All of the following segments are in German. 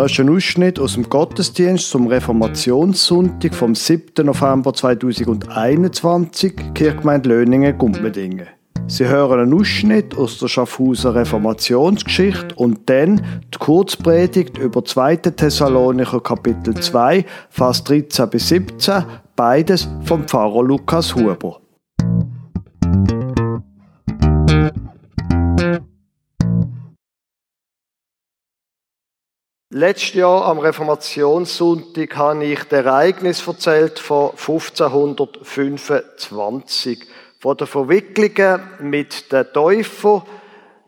Das ist ein Ausschnitt aus dem Gottesdienst zum Reformationssonntag vom 7. November 2021, Kirchgemeinde Löningen, Gumpmedingen. Sie hören einen Ausschnitt aus der Schaffhauser Reformationsgeschichte und dann die Kurzpredigt über 2. Thessalonicher Kapitel 2, Vers 13 bis 17, beides vom Pfarrer Lukas Huber. Letztes Jahr am Reformationssonntag habe ich das Ereignis erzählt von 1525, von den Verwicklungen mit den Täufern.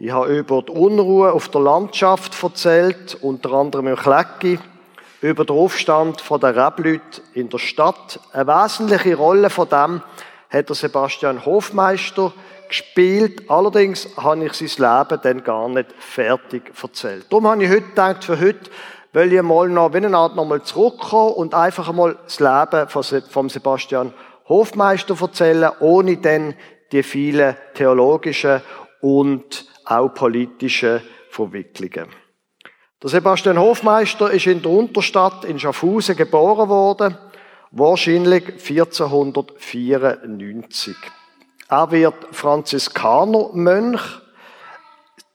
Ich habe über die Unruhe auf der Landschaft erzählt, unter anderem im Klecki, über den Aufstand der Rebleute in der Stadt. Eine wesentliche Rolle von dem hat der Sebastian Hofmeister gespielt. Allerdings habe ich sein Leben dann gar nicht fertig erzählt. Darum habe ich heute gedacht, für heute will ich mal noch, wenn eine Art nochmal zurückkommen und einfach einmal das Leben von Sebastian Hofmeister erzählen, ohne dann die vielen theologischen und auch politischen Verwicklungen. Der Sebastian Hofmeister ist in der Unterstadt in Schaffhausen geboren worden, wahrscheinlich 1494. Er wird Franziskanermönch.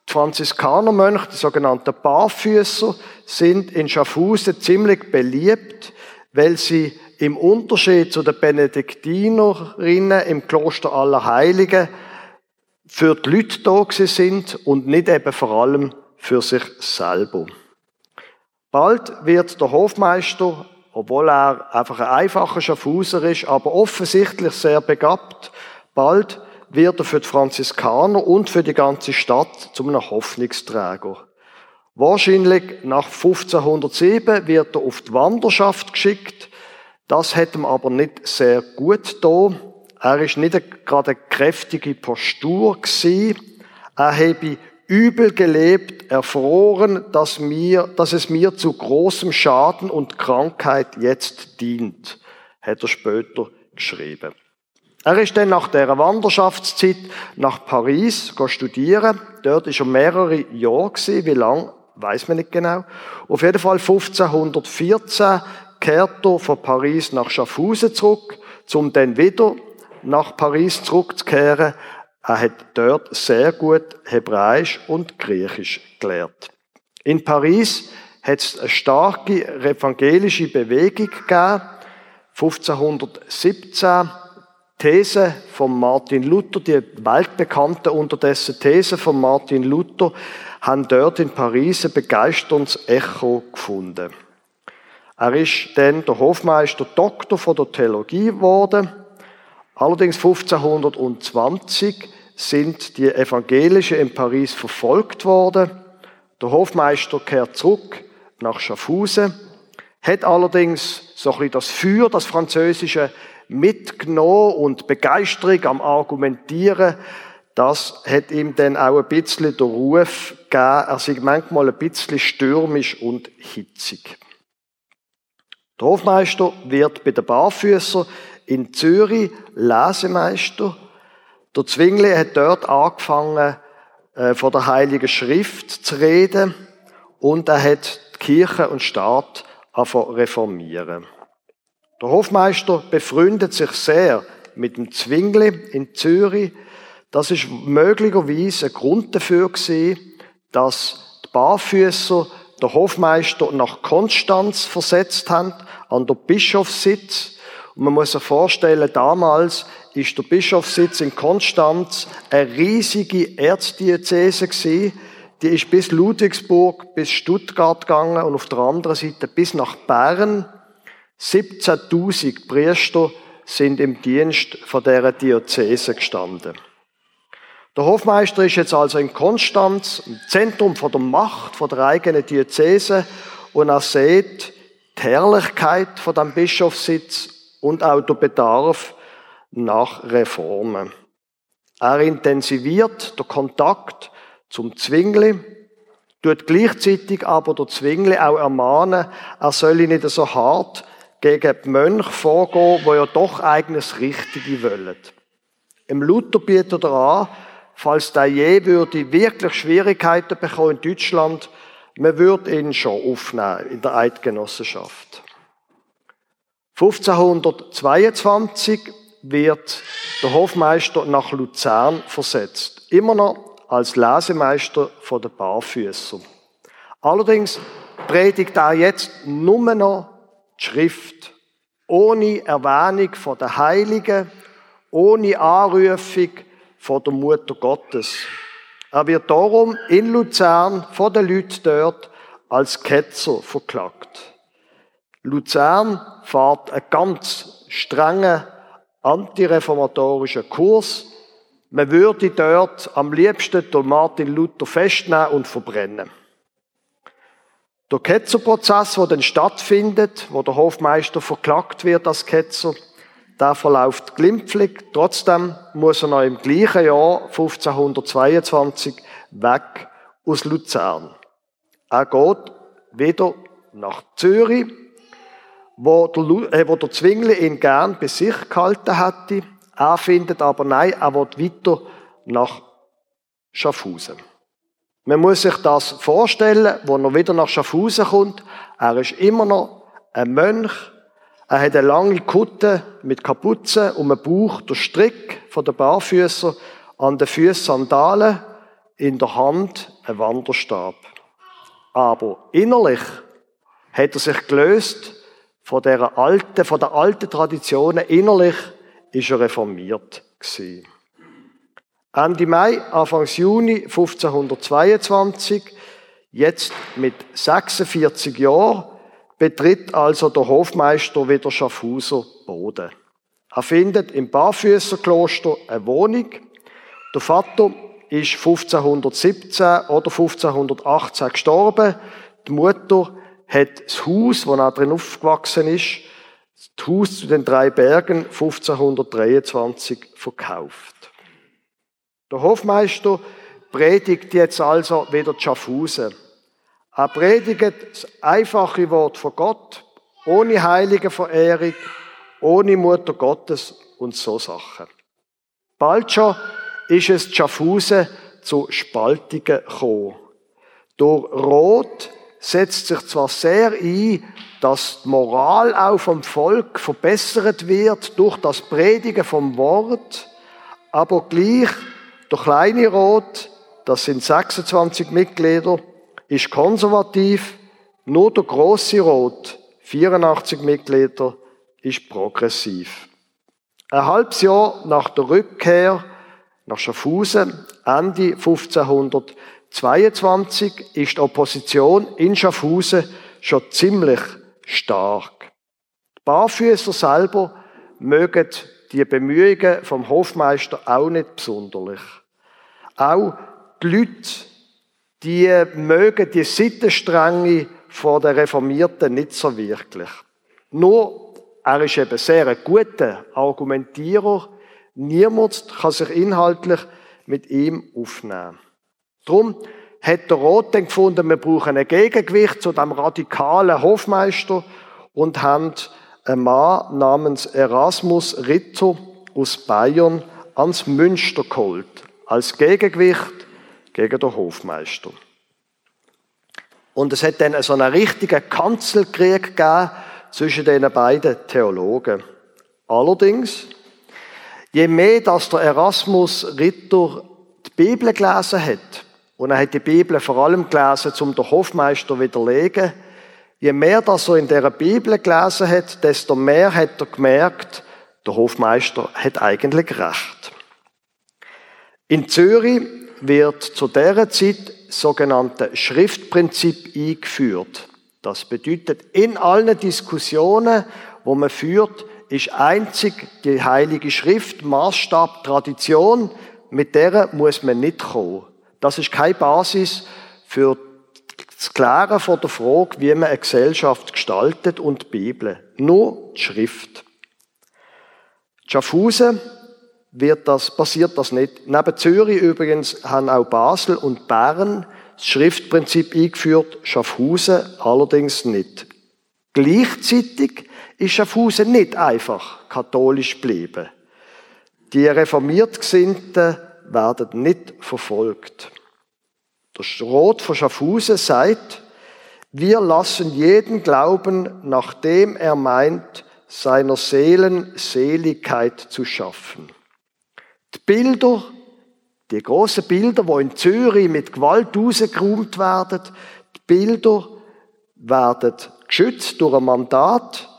Die Franziskanermönche, die sogenannten Barfüßer, sind in Schaffhausen ziemlich beliebt, weil sie im Unterschied zu den Benediktinerinnen im Kloster aller Heiligen für die Leute da sind und nicht eben vor allem für sich selber. Bald wird der Hofmeister, obwohl er einfach ein einfacher Schaffhauser ist, aber offensichtlich sehr begabt, Bald wird er für die Franziskaner und für die ganze Stadt zum einem Hoffnungsträger. Wahrscheinlich nach 1507 wird er auf die Wanderschaft geschickt. Das hat ihm aber nicht sehr gut da. Er ist nicht gerade eine kräftige Postur gewesen. Er habe übel gelebt, erfroren, dass, mir, dass es mir zu großem Schaden und Krankheit jetzt dient, hat er später geschrieben. Er ist dann nach der Wanderschaftszeit nach Paris studieren. Dort ist er mehrere Jahre. Wie lang, weiß man nicht genau. Auf jeden Fall 1514 kehrt er von Paris nach Schaffhausen zurück, um dann wieder nach Paris zurückzukehren. Er hat dort sehr gut Hebräisch und Griechisch gelernt. In Paris hat es eine starke evangelische Bewegung gegeben. 1517 These von Martin Luther, die weltbekannte unterdessen These von Martin Luther, haben dort in Paris ein begeisterndes Echo gefunden. Er ist dann der Hofmeister Doktor von der Theologie geworden. Allerdings 1520 sind die Evangelischen in Paris verfolgt worden. Der Hofmeister kehrt zurück nach Schaffhausen, hat allerdings so ein bisschen das Feuer, das französische mitgenommen und Begeisterung am Argumentieren, das hat ihm dann auch ein bisschen den Ruf gegeben, er sei manchmal ein bisschen stürmisch und hitzig. Der Hofmeister wird bei den Barfüßer in Zürich Lesemeister. Der Zwingli hat dort angefangen, äh, von der Heiligen Schrift zu reden und er hat die Kirche und Staat reformieren. Der Hofmeister befreundet sich sehr mit dem Zwingli in Zürich. Das ist möglicherweise ein Grund dafür gewesen, dass die Barfüßer der Hofmeister nach Konstanz versetzt haben, an der Bischofssitz. Und man muss sich vorstellen, damals ist der Bischofssitz in Konstanz eine riesige Erzdiözese gewesen. Die ist bis Ludwigsburg, bis Stuttgart gegangen und auf der anderen Seite bis nach Bern. 17.000 Priester sind im Dienst von dieser Diözese gestanden. Der Hofmeister ist jetzt also in Konstanz, im Zentrum von der Macht, von der eigenen Diözese, und er sieht die Herrlichkeit von dem Bischofssitz und auch der Bedarf nach Reformen. Er intensiviert den Kontakt zum Zwingli, tut gleichzeitig aber der Zwingli auch ermahnen, er solle nicht so hart gegen die Mönche vorgehen, die ja doch eigenes Richtige wollen. Im Luther bietet er an, falls der je würde wirklich Schwierigkeiten bekommen in Deutschland, man würde ihn schon aufnehmen in der Eidgenossenschaft. 1522 wird der Hofmeister nach Luzern versetzt. Immer noch als Lesemeister von der Barfüßer. Allerdings predigt er jetzt nur noch die Schrift, ohne Erwähnung von der Heiligen, ohne Anrufung von der Mutter Gottes. Er wird darum in Luzern von den Leuten dort als Ketzer verklagt. Luzern fährt einen ganz strengen antireformatorischen Kurs. Man würde dort am liebsten Martin Luther festnehmen und verbrennen. Der Ketzerprozess, der dann stattfindet, wo der Hofmeister verklagt wird als Ketzer, der verläuft glimpflich. Trotzdem muss er noch im gleichen Jahr, 1522, weg aus Luzern. Er geht wieder nach Zürich, wo der, äh, wo der Zwingli ihn gern bei sich gehalten hätte. Er findet aber nein, er will weiter nach Schaffhausen. Man muss sich das vorstellen, wo er wieder nach Schaffhausen kommt. Er ist immer noch ein Mönch. Er hat eine lange Kutte mit Kapuze um den Bauch, der Strick von den Barfüßer, an den Füßen Sandalen, in der Hand ein Wanderstab. Aber innerlich hat er sich gelöst von der alten, von der alten Traditionen. Innerlich ist er reformiert gewesen. Ende Mai, Anfang Juni 1522, jetzt mit 46 Jahren, betritt also der Hofmeister wieder Schaffhauser Boden. Er findet im Barfüßerkloster eine Wohnung. Der Vater ist 1517 oder 1518 gestorben. Die Mutter hat das Haus, wo er drin aufgewachsen ist, das Haus zu den drei Bergen 1523 verkauft. Der Hofmeister predigt jetzt also wieder Schaffhausen. Er predigt das einfache Wort von Gott, ohne heilige Verehrung, ohne Mutter Gottes und so Sachen. Bald schon ist es Schaffhausen zu Spaltungen gekommen. Durch Rot setzt sich zwar sehr ein, dass die Moral auch vom Volk verbessert wird durch das Predigen vom Wort, aber gleich der kleine Rot, das sind 26 Mitglieder, ist konservativ, nur der große Rot, 84 Mitglieder, ist progressiv. Ein halbes Jahr nach der Rückkehr nach Schaffhausen, Ende 1522, ist die Opposition in Schaffhausen schon ziemlich stark. Die Barfüßer selber mögen die Bemühungen vom Hofmeister auch nicht besonderlich. Auch die Leute, die mögen die Sittenstränge von der Reformierten nicht so wirklich. Nur, er ist eben sehr ein guter Argumentierer, Niemand kann sich inhaltlich mit ihm aufnehmen. Darum hat der Roth dann gefunden, wir brauchen ein Gegengewicht zu dem radikalen Hofmeister und haben einen Mann namens Erasmus Ritter aus Bayern ans Münster geholt, als Gegengewicht gegen den Hofmeister. Und es hat dann so einen richtigen Kanzelkrieg gegeben zwischen den beiden Theologen. Allerdings Je mehr, dass der Erasmus Ritter die Bibel gelesen hat, und er hat die Bibel vor allem gelesen, um den Hofmeister widerlegen, je mehr, dass er in der Bibel gelesen hat, desto mehr hat er gemerkt, der Hofmeister hat eigentlich recht. In Zürich wird zu dieser Zeit das sogenannte Schriftprinzip eingeführt. Das bedeutet, in allen Diskussionen, wo man führt, ist einzig die Heilige Schrift, Maßstab, Tradition, mit der muss man nicht kommen. Das ist keine Basis für das Klären von der Frage, wie man eine Gesellschaft gestaltet und die Bibel. Nur die Schrift. Schaffhausen wird das, passiert das nicht. Neben Zürich übrigens haben auch Basel und Bern das Schriftprinzip eingeführt, Schaffhausen allerdings nicht. Gleichzeitig ist Schaffhausen nicht einfach katholisch geblieben. Die reformiert Gesinnten werden nicht verfolgt. Der Rot von Schaffhausen sagt, Wir lassen jeden glauben, nachdem er meint, seiner Seelen Seligkeit zu schaffen. Die Bilder, die großen Bilder, wo in Zürich mit Gewalt rausgeräumt werden, die Bilder werden geschützt durch ein Mandat,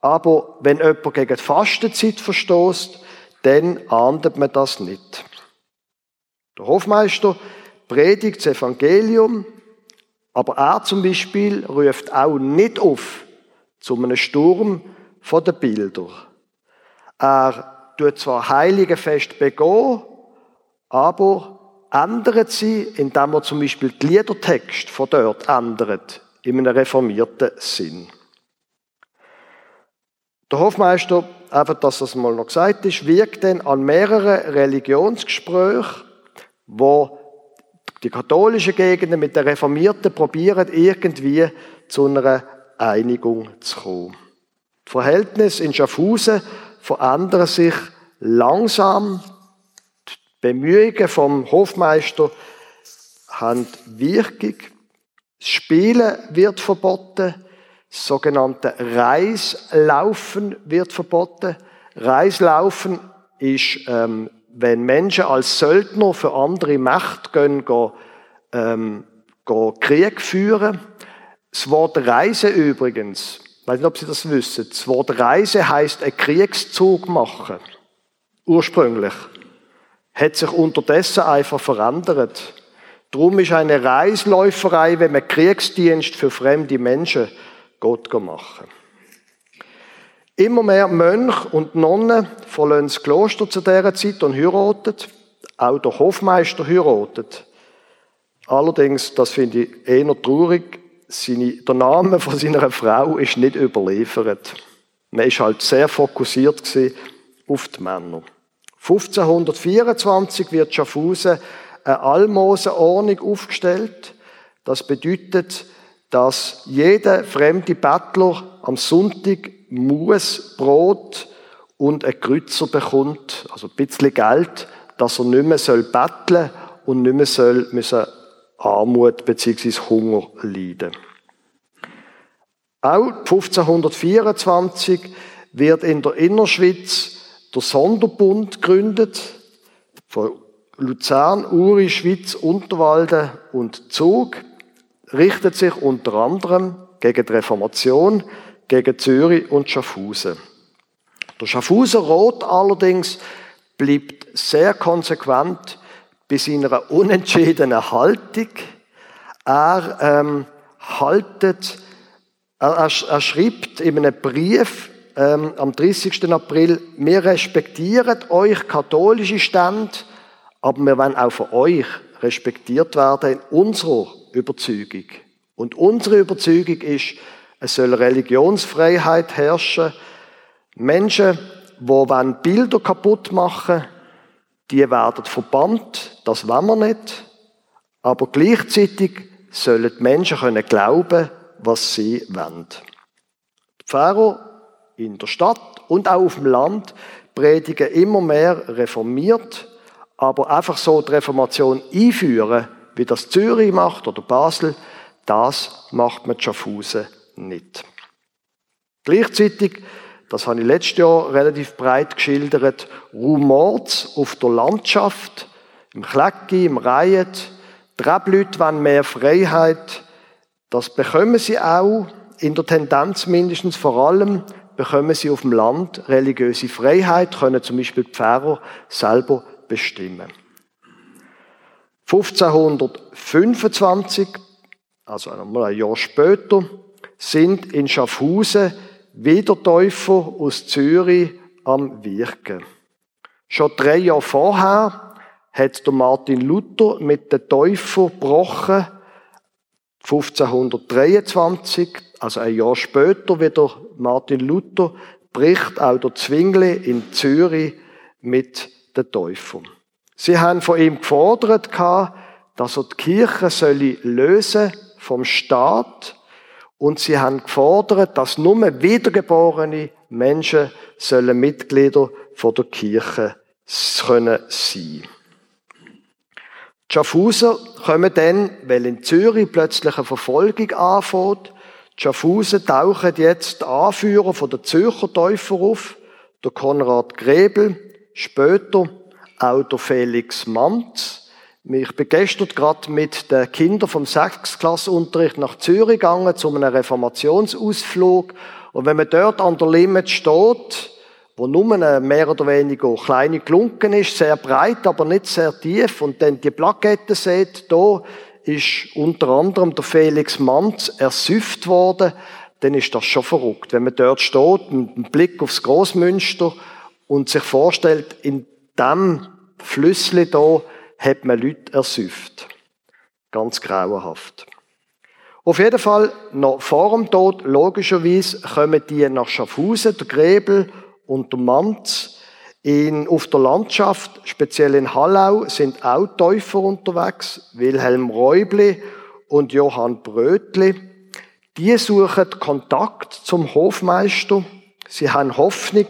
aber wenn jemand gegen die Fastenzeit verstößt, dann ahndet man das nicht. Der Hofmeister predigt das Evangelium, aber er zum Beispiel ruft auch nicht auf zu einem Sturm von den Bildern. Er tut zwar Heiligenfest begehen, aber ändert sie, indem er zum Beispiel die Liedertext von dort ändert, in einem reformierten Sinn. Der Hofmeister, einfach, dass das mal noch gesagt ist, wirkt dann an mehreren Religionsgesprächen, wo die katholischen Gegenden mit den Reformierten probieren, irgendwie zu einer Einigung zu kommen. Die Verhältnisse in Schaffhausen verändern sich langsam. Die Bemühungen vom Hofmeister haben Wirkung. Das Spielen wird verboten. Das sogenannte Reislaufen wird verboten. Reislaufen ist, ähm, wenn Menschen als Söldner für andere Mächte gehen, gehen, ähm, gehen Krieg führen. Das Wort Reise übrigens, ich weiß nicht, ob Sie das wissen, das Wort Reise heißt einen Kriegszug machen. Ursprünglich. Hat sich unterdessen einfach verändert. Darum ist eine Reisläuferei, wenn man Kriegsdienst für fremde Menschen Gott machen. Immer mehr Mönche und Nonnen verlassen das Kloster zu dieser Zeit und heiraten. Auch der Hofmeister heiratet. Allerdings, das finde ich eher traurig, seine, der Name von seiner Frau ist nicht überliefert. Man ist halt sehr fokussiert auf die Männer. 1524 wird Schaffhausen eine Almosenordnung aufgestellt. Das bedeutet, dass jeder fremde Bettler am Sonntag muss Brot und ein Kreuzer bekommt, also ein bisschen Geld, dass er nicht mehr soll betteln und nicht mehr soll müssen Armut bzw. Hunger leiden. Auch 1524 wird in der Innerschweiz der Sonderbund gegründet von Luzern, Uri, Schweiz, Unterwalden und Zug richtet sich unter anderem gegen die Reformation, gegen Zürich und Schaffhausen. Der Schaffhauser Rot allerdings bleibt sehr konsequent bei seiner unentschiedenen Haltung. Er ähm, haltet, er, er, schreibt in einem Brief ähm, am 30. April, wir respektieren euch katholische Stände, aber wir wollen auch von euch respektiert werden in unserer Überzeugung. Und unsere Überzeugung ist, es soll Religionsfreiheit herrschen. Menschen, die Bilder kaputt machen die werden verbannt. Das wollen wir nicht. Aber gleichzeitig sollen die Menschen können glauben, was sie wollen. Die Pfarrer in der Stadt und auch auf dem Land predigen immer mehr reformiert, aber einfach so die Reformation einführen, wie das Zürich macht oder Basel, das macht man Schaffhausen nicht. Gleichzeitig, das habe ich letztes Jahr relativ breit geschildert, rumort auf der Landschaft, im Klecki, im Reihet. Die Rebleute wollen mehr Freiheit. Das bekommen sie auch, in der Tendenz mindestens vor allem, bekommen sie auf dem Land religiöse Freiheit, können zum Beispiel die Pfarrer selber bestimmen. 1525, also einmal ein Jahr später, sind in Schaffhausen wieder Täufer aus Zürich am Wirken. Schon drei Jahre vorher hat der Martin Luther mit den Täufern gebrochen. 1523, also ein Jahr später, wieder Martin Luther, bricht auch der Zwingli in Zürich mit den Täufern. Sie haben von ihm gefordert, dass er die Kirche lösen vom Staat und sie haben gefordert, dass nur wiedergeborene Menschen sollen Mitglieder von der Kirche können sein. Die Schaffhauser kommen dann, weil in Zürich plötzlich eine Verfolgung anfängt. Die Schaffhausen tauchen jetzt Anführer von der Zürcher Täufer auf, der Konrad Grebel, später auch der Felix Manz. Ich bin gestern gerade mit den Kindern vom Sechsklassenunterricht nach Zürich gegangen, zu einem Reformationsausflug. Und wenn man dort an der Limit steht, wo nur eine mehr oder weniger kleine Glunken ist, sehr breit, aber nicht sehr tief, und dann die Plakette sieht, da ist unter anderem der Felix Manz ersüfft worden, dann ist das schon verrückt. Wenn man dort steht, mit einem Blick aufs Großmünster und sich vorstellt, in dem Flüssli da hat man Leute ersüfft. Ganz grauenhaft. Auf jeden Fall, noch vor dem Tod, logischerweise, kommen die nach Schaffhausen, der Grebel und der Manz. In, auf der Landschaft, speziell in Hallau, sind auch Täufer unterwegs. Wilhelm Räubli und Johann Brötli. Die suchen Kontakt zum Hofmeister. Sie haben Hoffnung,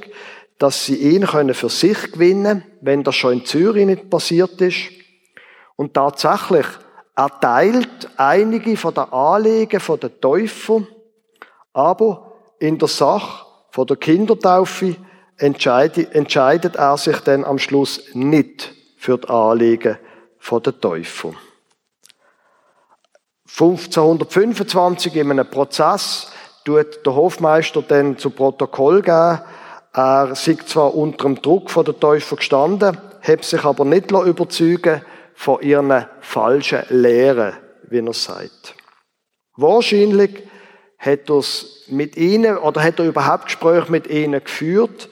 dass sie ihn können für sich gewinnen können, wenn das schon in Zürich nicht passiert ist. Und tatsächlich, er teilt einige von den Anliegen der Täufer, aber in der Sache von der Kindertaufe entscheidet, er sich dann am Schluss nicht für die Anliegen der Täufer. 1525 in einem Prozess tut der Hofmeister dann zu Protokoll geben, er sei zwar unter dem Druck von der Täufer gestanden, hat sich aber nicht überzeugen von ihren falschen Lehren, wie er sagt. Wahrscheinlich hat er mit ihnen oder hat er überhaupt Gespräche mit ihnen geführt,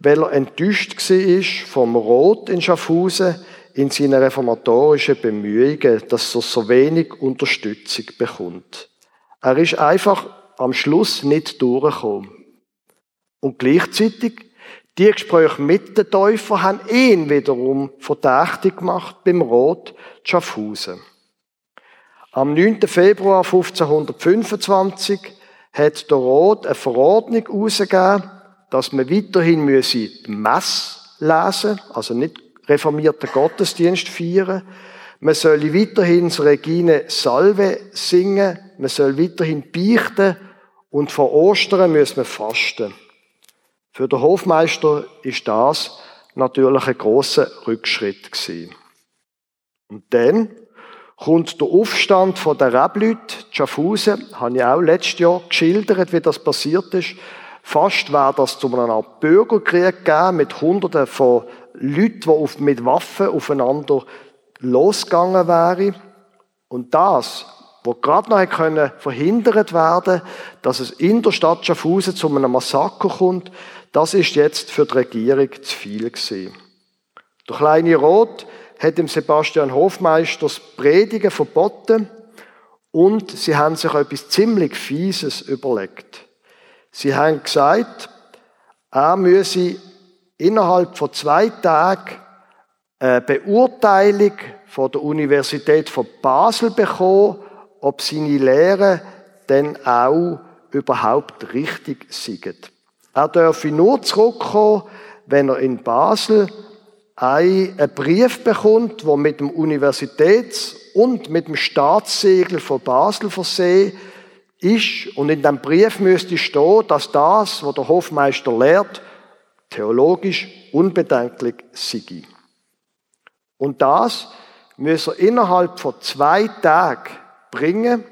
weil er enttäuscht war vom Rot in Schaffhausen in seinen reformatorischen Bemühungen, dass er so wenig Unterstützung bekommt. Er ist einfach am Schluss nicht durchgekommen. Und gleichzeitig, die Gespräche mit den Täufern haben ihn wiederum verdächtig gemacht beim Rot Schaffhausen. Am 9. Februar 1525 hat der Rot eine Verordnung herausgegeben, dass man weiterhin die Messe lesen, also nicht reformierten Gottesdienst feiern. Man soll weiterhin das Regine Salve singen, man soll weiterhin beichten und vor Ostern müssen wir fasten. Für den Hofmeister ist das natürlich ein großer Rückschritt gewesen. Und dann kommt der Aufstand von der Rebleute, Schaffhausen, habe ich auch letztes Jahr geschildert, wie das passiert ist. Fast war das zu einer Art Bürgerkrieg gegeben, mit Hunderten von Leuten, die mit Waffen aufeinander losgegangen wären. Und das wo gerade noch können verhindert werden, dass es in der Stadt Schaffhausen zu einem Massaker kommt, das ist jetzt für die Regierung zu viel gewesen. Der kleine Rot hat dem Sebastian Hofmeister das Predigen verboten und sie haben sich etwas ziemlich Fieses überlegt. Sie haben gesagt, er müsse innerhalb von zwei Tagen eine Beurteilung von der Universität von Basel bekommen, ob seine Lehre denn auch überhaupt richtig sind. Er dürfe nur zurückkommen, wenn er in Basel einen Brief bekommt, der mit dem Universitäts- und mit dem Staatssegel von Basel versehen ist. Und in dem Brief müsste stehen, dass das, was der Hofmeister lehrt, theologisch unbedenklich sei. Und das müsse er innerhalb von zwei Tagen bringen,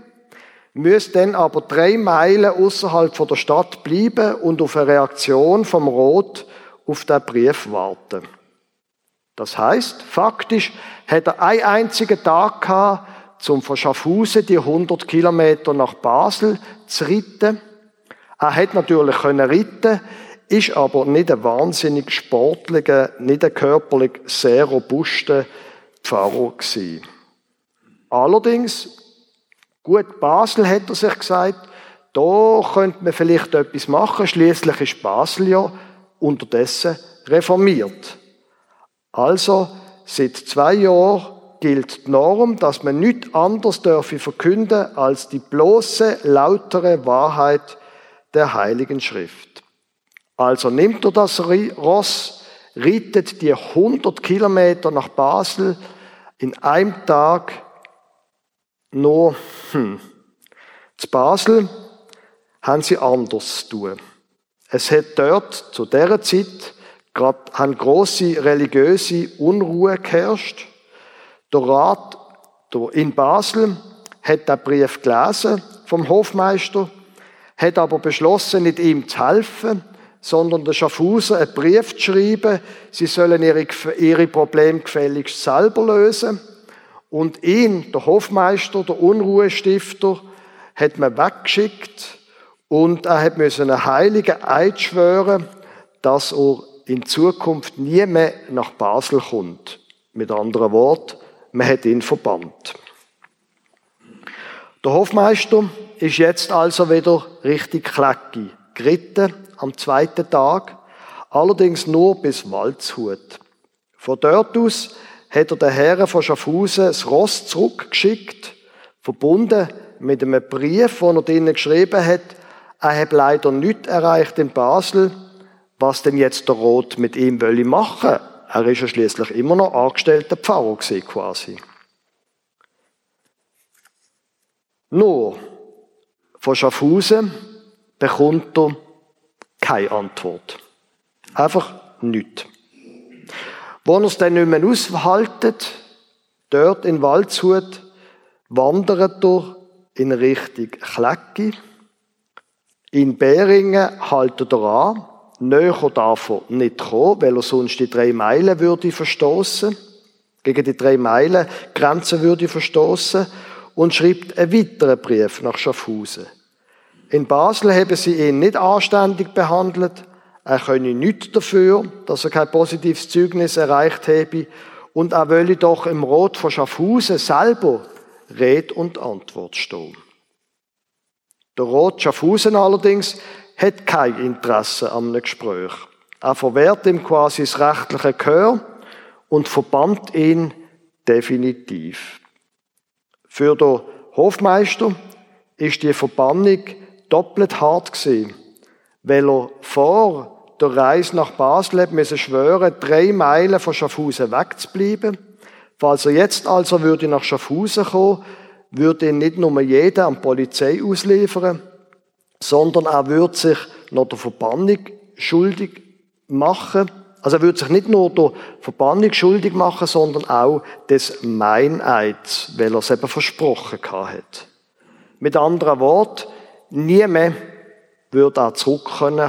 müsst dann aber drei Meilen außerhalb der Stadt bleiben und auf eine Reaktion vom Rot auf den Brief warten. Das heißt, faktisch hat er einen einzigen Tag gehabt, zum von Schaffhausen die 100 Kilometer nach Basel zu reiten. Er hätte natürlich können reiten, ist aber nicht ein wahnsinnig sportlicher, nicht ein körperlich sehr robuster Pfarrer gewesen. Allerdings Gut, Basel hat er sich gesagt, da könnte man vielleicht etwas machen. Schließlich ist Basel ja unterdessen reformiert. Also, seit zwei Jahren gilt die Norm, dass man nichts anderes dürfe verkünden als die bloße, lautere Wahrheit der Heiligen Schrift. Also nimmt er das Ross, reitet die 100 Kilometer nach Basel in einem Tag Nur, hm, zu Basel haben sie anders zu tun. Es hat dort zu dieser Zeit gerade haben große religiöse Unruhe geherrscht. Der Rat in Basel hat den Brief gelesen vom Hofmeister, hat aber beschlossen, nicht ihm zu helfen, sondern der Schaffhauser einen Brief zu schreiben, sie sollen ihre, ihre Probleme gefälligst selber lösen. Und ihn, der Hofmeister, der Unruhestifter, hat man weggeschickt und er hat einen heiligen Eid schwören, dass er in Zukunft nie mehr nach Basel kommt. Mit anderen Worten, man hat ihn verbannt. Der Hofmeister ist jetzt also wieder richtig klecki, geritten am zweiten Tag, allerdings nur bis Waldshut. Von dort aus hat er den Herren von Schaffhausen das Ross zurückgeschickt, verbunden mit einem Brief, wo er drinnen geschrieben hat, er hat leider nichts erreicht in Basel, was denn jetzt der Roth mit ihm wolle machen. Er ist ja schließlich immer noch angestellter Pfarrer quasi. Nur von Schaffhausen bekommt er keine Antwort. Einfach nichts. Wo er es dann nicht mehr aushaltet, dort in Waldshut, wandert er in Richtung Klecki. In Beringen haltet er an. Näher darf er nicht kommen, weil er sonst die drei Meilen würde verstoßen, gegen die drei Meilen Grenze würde verstoßen und schreibt einen weiteren Brief nach Schaffhausen. In Basel haben sie ihn nicht anständig behandelt. Er könne nichts dafür, dass er kein positives Zeugnis erreicht habe. Und er wolle doch im Rot von Schaffhausen selber Red und Antwort stehen. Der Rot Schaffhausen allerdings hat kein Interesse an einem Gespräch. Er verwehrt ihm quasi das rechtliche Gehör und verbannt ihn definitiv. Für den Hofmeister ist die Verbannung doppelt hart gewesen, weil er vor der Reise nach Basel müssen schwören, drei Meilen von Schaffhausen wegzubleiben. Falls er jetzt also würde nach Schaffhausen kommen, würde ihn nicht nur jeder an die Polizei ausliefern, sondern er würde sich noch der Verbannung schuldig machen. Also er würde sich nicht nur der Verbannung schuldig machen, sondern auch des Meineids, weil er es eben versprochen hat. Mit anderen Worten, nie mehr würde er zurück kommen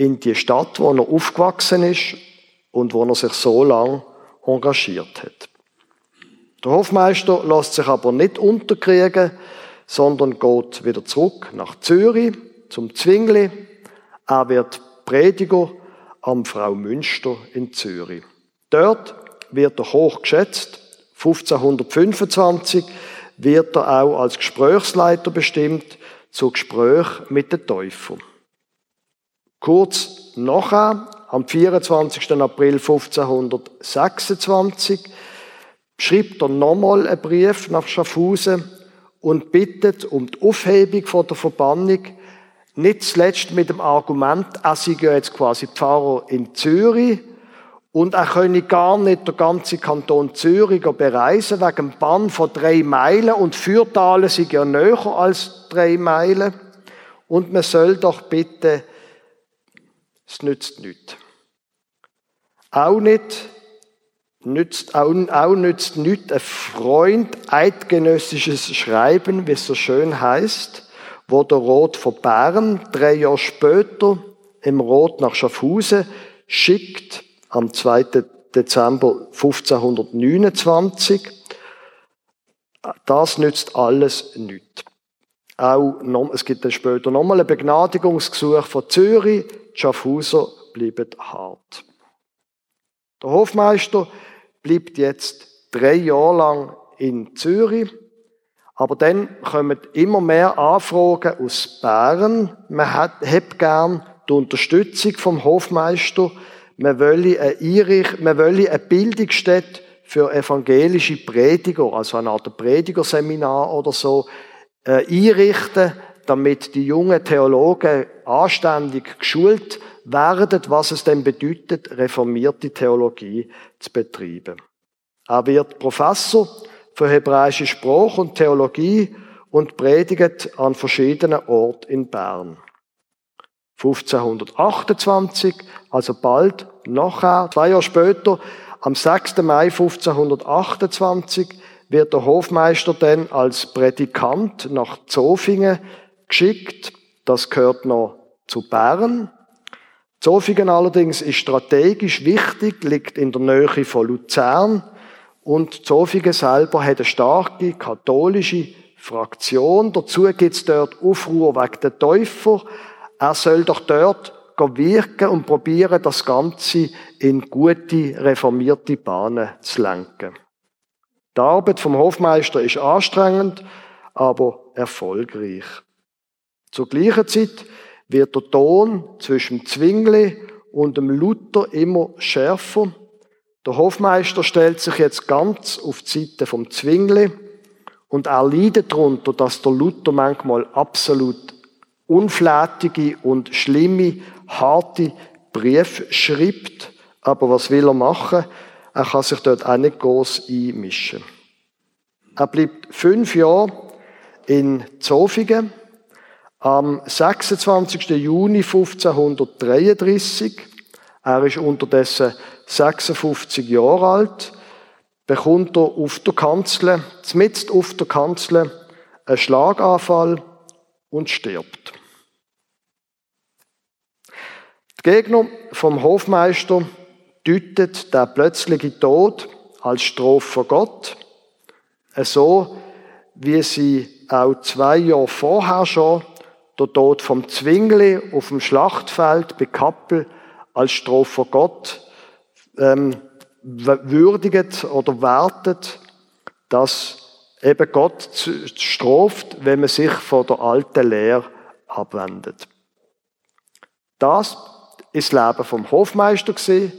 in die Stadt, wo er aufgewachsen ist und wo er sich so lange engagiert hat. Der Hofmeister lässt sich aber nicht unterkriegen, sondern geht wieder zurück nach Zürich zum Zwingli. Er wird Prediger am Frau Münster in Zürich. Dort wird er hoch geschätzt. 1525 wird er auch als Gesprächsleiter bestimmt zu Gespräch mit den Täufern. Kurz nachher, am 24. April 1526, schreibt er nochmal einen Brief nach Schaffhausen und bittet um die Aufhebung von der Verbannung, nicht zuletzt mit dem Argument, er sei ja jetzt quasi Pfarrer in Zürich und er könne gar nicht der ganze Kanton Zürich bereisen wegen dem Bann von drei Meilen und Fürtalen sind ja näher als drei Meilen. Und man soll doch bitte, es nützt nichts. Auch nicht, nützt, auch, auch nützt nichts ein Freund eidgenössisches Schreiben, wie es so schön heißt, wo der Rot von Bern drei Jahre später im Rot nach Schaffhausen schickt, am 2. Dezember 1529. Das nützt alles nichts. Auch noch, es gibt dann später nochmal ein Begnadigungsgesuch von Zürich. Schaffhauser bleiben hart. Der Hofmeister bleibt jetzt drei Jahre lang in Zürich. Aber dann kommen immer mehr Anfragen aus Bern. Man hat, hat gern die Unterstützung vom Hofmeister man wolle eine, man wolle eine Bildungsstätte für evangelische Prediger, also eine Art Predigerseminar oder so, äh, einrichten, damit die jungen Theologen anständig geschult werden, was es denn bedeutet, reformierte Theologie zu betreiben. Er wird Professor für hebräische Sprache und Theologie und predigt an verschiedenen Orten in Bern. 1528, also bald nachher, zwei Jahre später, am 6. Mai 1528, wird der Hofmeister dann als Prädikant nach Zofingen geschickt. Das gehört noch zu Bern. Zofingen allerdings ist strategisch wichtig, liegt in der Nähe von Luzern und Zofingen selber hat eine starke katholische Fraktion. Dazu gibt es dort Aufruhr wegen der Täufer. Er soll doch dort wirken und probieren, das Ganze in gute, reformierte Bahnen zu lenken. Die Arbeit vom Hofmeister ist anstrengend, aber erfolgreich. Zur gleichen Zeit wird der Ton zwischen Zwingli und dem Luther immer schärfer. Der Hofmeister stellt sich jetzt ganz auf die Seite vom Zwingli und er leidet darunter, dass der Luther manchmal absolut unflätige und schlimme, harte Briefe schreibt. Aber was will er machen? Er kann sich dort auch nicht groß einmischen. Er bleibt fünf Jahre in Zofingen. Am 26. Juni 1533, er ist unterdessen 56 Jahre alt, bekommt er auf der Kanzel, mitten auf der Kanzel, einen Schlaganfall und stirbt. Die Gegner vom Hofmeister deutet der plötzliche Tod als Strophe von Gott, so wie sie auch zwei Jahre vorher schon der Tod vom Zwingli auf dem Schlachtfeld bei Kappel als Strophe von Gott ähm, würdigt oder wertet, dass eben Gott straft, wenn man sich von der alten Lehre abwendet. Das ist das Leben vom Hofmeister gesehen.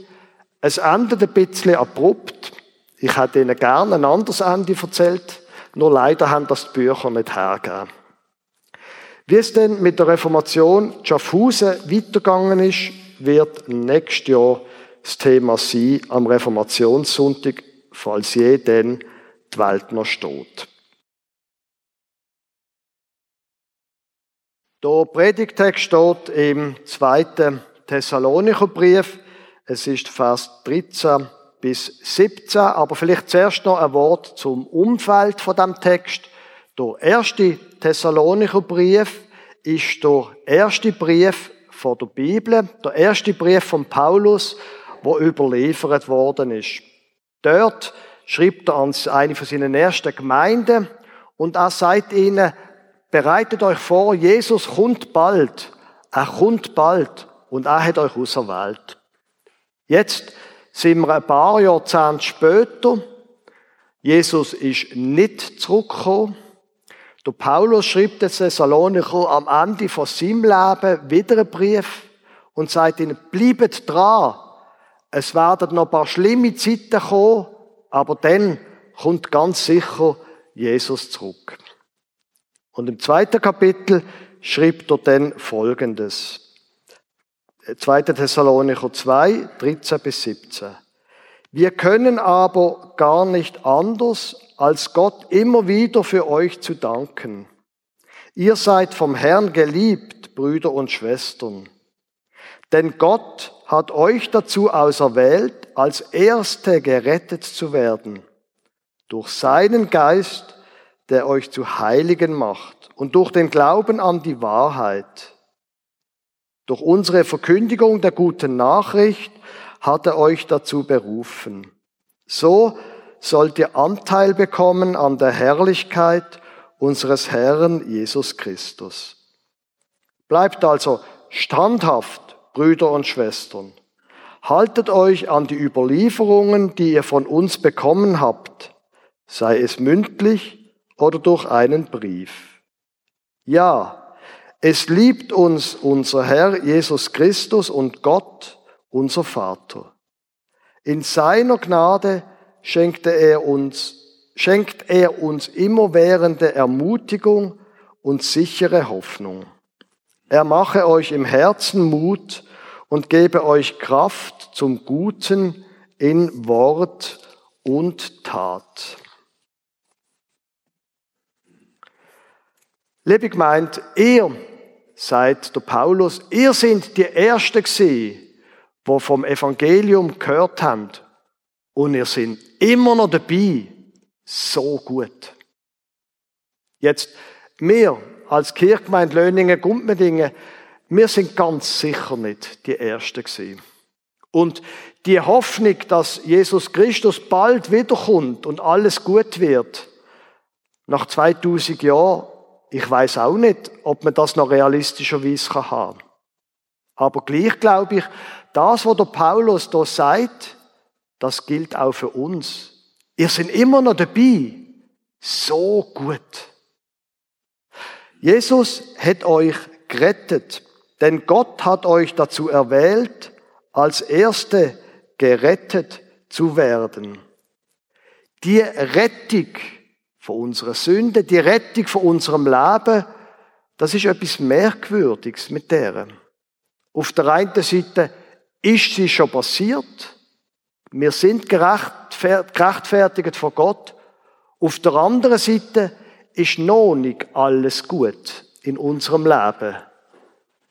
Es endet ein bisschen abrupt. Ich hätte Ihnen gerne ein anderes Ende erzählt, nur leider haben das die Bücher nicht hergegeben. Wie es denn mit der Reformation Schaffhausen weitergegangen ist, wird nächstes Jahr das Thema sein am Reformationssonntag, falls je denn die Welt noch steht. Der Predigtext steht im zweiten Thessalonicher Brief. Es ist Vers 13 bis 17, aber vielleicht zuerst noch ein Wort zum Umfeld von dem Text. Der erste Thessalonicher Brief ist der erste Brief von der Bibel, der erste Brief von Paulus, wo überliefert worden ist. Dort schreibt er an eine von seinen ersten Gemeinden und er sagt ihnen, bereitet euch vor, Jesus kommt bald. Er kommt bald und er hat euch auserwählt. Jetzt sind wir ein paar Jahrzehnte später. Jesus ist nicht zurückgekommen. Der Paulus schreibt den Thessalonicher am Ende von seinem Leben wieder einen Brief und sagt ihnen, bleibt dran. Es werden noch ein paar schlimme Zeiten kommen, aber dann kommt ganz sicher Jesus zurück. Und im zweiten Kapitel schreibt er dann Folgendes. 2. Thessalonicher 2, 13 bis 17. Wir können aber gar nicht anders, als Gott immer wieder für euch zu danken. Ihr seid vom Herrn geliebt, Brüder und Schwestern. Denn Gott hat euch dazu auserwählt, als Erste gerettet zu werden. Durch seinen Geist, der euch zu Heiligen macht und durch den Glauben an die Wahrheit. Durch unsere Verkündigung der guten Nachricht hat er euch dazu berufen. So sollt ihr Anteil bekommen an der Herrlichkeit unseres Herrn Jesus Christus. Bleibt also standhaft, Brüder und Schwestern. Haltet euch an die Überlieferungen, die ihr von uns bekommen habt, sei es mündlich oder durch einen Brief. Ja, es liebt uns unser Herr Jesus Christus und Gott, unser Vater. In seiner Gnade schenkte er uns, schenkt er uns immerwährende Ermutigung und sichere Hoffnung. Er mache euch im Herzen Mut und gebe euch Kraft zum Guten in Wort und Tat. Liebe meint, ihr seid der Paulus, ihr seid die Erste gesehen, die vom Evangelium gehört haben. Und ihr sind immer noch dabei. So gut. Jetzt, wir als Kirchgemeinde Löningen, Gumpmedingen, wir sind ganz sicher nicht die Ersten gewesen. Und die Hoffnung, dass Jesus Christus bald wiederkommt und alles gut wird, nach 2000 Jahren, ich weiß auch nicht, ob man das noch realistischerweise haben kann. Aber gleich glaube ich, das, was der Paulus da sagt, das gilt auch für uns. Ihr seid immer noch dabei. So gut. Jesus hat euch gerettet, denn Gott hat euch dazu erwählt, als Erste gerettet zu werden. Die Rettung von unserer Sünde, die Rettung von unserem Leben, das ist etwas Merkwürdiges mit der. Auf der einen Seite ist sie schon passiert. Wir sind gerechtfertigt vor Gott. Auf der anderen Seite ist noch nicht alles gut in unserem Leben.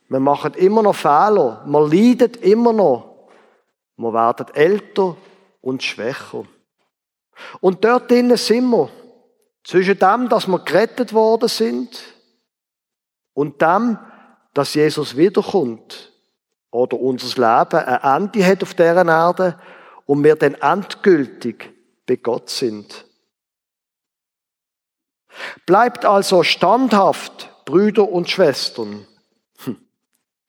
Wir machen immer noch Fehler. Wir leiden immer noch. Wir werden älter und schwächer. Und dort drinnen sind wir. Zwischen dem, dass wir gerettet worden sind und dem, dass Jesus wiederkommt oder unser Leben ein Ende hat auf dieser Erde und wir dann endgültig bei Gott sind. Bleibt also standhaft, Brüder und Schwestern. Hm.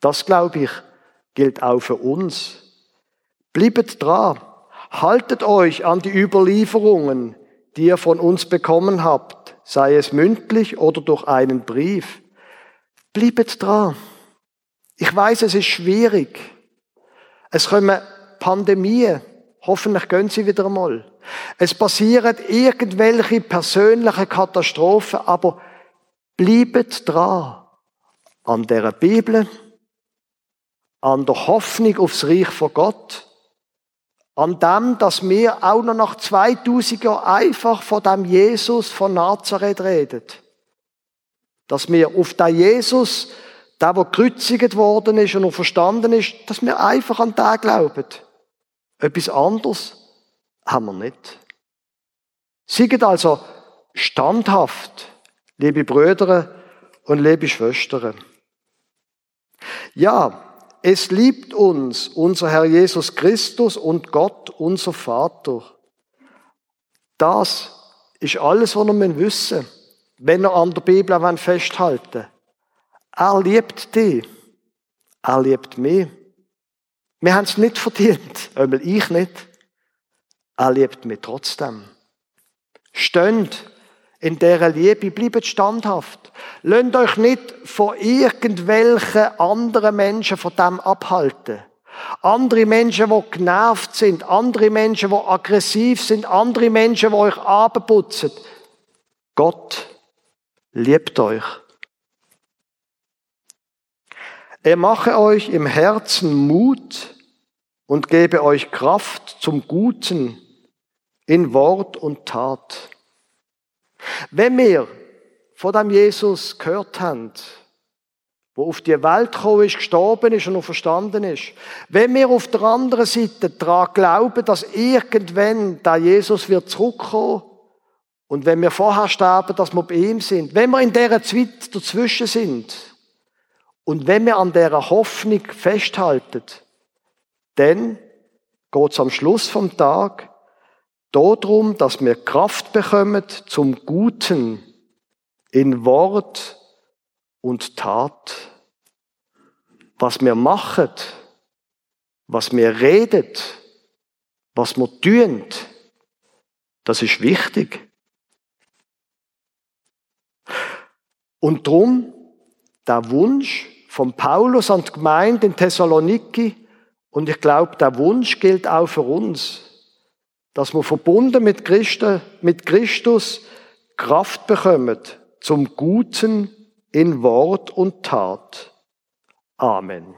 Das, glaube ich, gilt auch für uns. Bliebet dran. Haltet euch an die Überlieferungen, die ihr von uns bekommen habt, sei es mündlich oder durch einen Brief. Bliebet dran. Ich weiß, es ist schwierig. Es kommen Pandemien. Hoffentlich gehen sie wieder einmal. Es passieren irgendwelche persönliche Katastrophen, aber bliebet dran an der Bibel, an der Hoffnung aufs Reich von Gott, an dem, dass wir auch noch nach 2000 Jahren einfach von dem Jesus von Nazareth reden. Dass wir auf den Jesus, der, der gekreuzigt worden ist und verstanden ist, dass wir einfach an den glauben. Etwas anderes haben wir nicht. Seid also standhaft, liebe Brüder und liebe Schwestern. Ja, es liebt uns unser Herr Jesus Christus und Gott, unser Vater. Das ist alles, was wir wissen müssen, wenn wir an der Bibel festhalten Er liebt dich. Er liebt mich. Wir haben es nicht verdient, einmal ich nicht. Er liebt mich trotzdem. Stönd in dieser Liebe, bleibt standhaft. Lasst euch nicht von irgendwelchen anderen Menschen von dem abhalten. Andere Menschen, die genervt sind, andere Menschen, die aggressiv sind, andere Menschen, die euch abputzen. Gott liebt euch. Er mache euch im Herzen Mut und gebe euch Kraft zum Guten in Wort und Tat. Wenn wir von dem Jesus gehört haben, wo auf die Welt gekommen ist, gestorben ist und noch verstanden ist, wenn wir auf der anderen Seite daran glauben, dass irgendwann der Jesus wird zurückkommen und wenn wir vorher sterben, dass wir bei ihm sind, wenn wir in dieser Zeit dazwischen sind und wenn wir an dieser Hoffnung festhalten, dann geht es am Schluss vom Tag darum, dass wir Kraft bekommen zum Guten in Wort und Tat. Was wir machen, was wir reden, was wir tun, das ist wichtig. Und drum der Wunsch von Paulus an die Gemeinde in Thessaloniki, und ich glaube, der Wunsch gilt auch für uns, dass wir verbunden mit Christus, mit Christus Kraft bekommen zum Guten in Wort und Tat. Amen.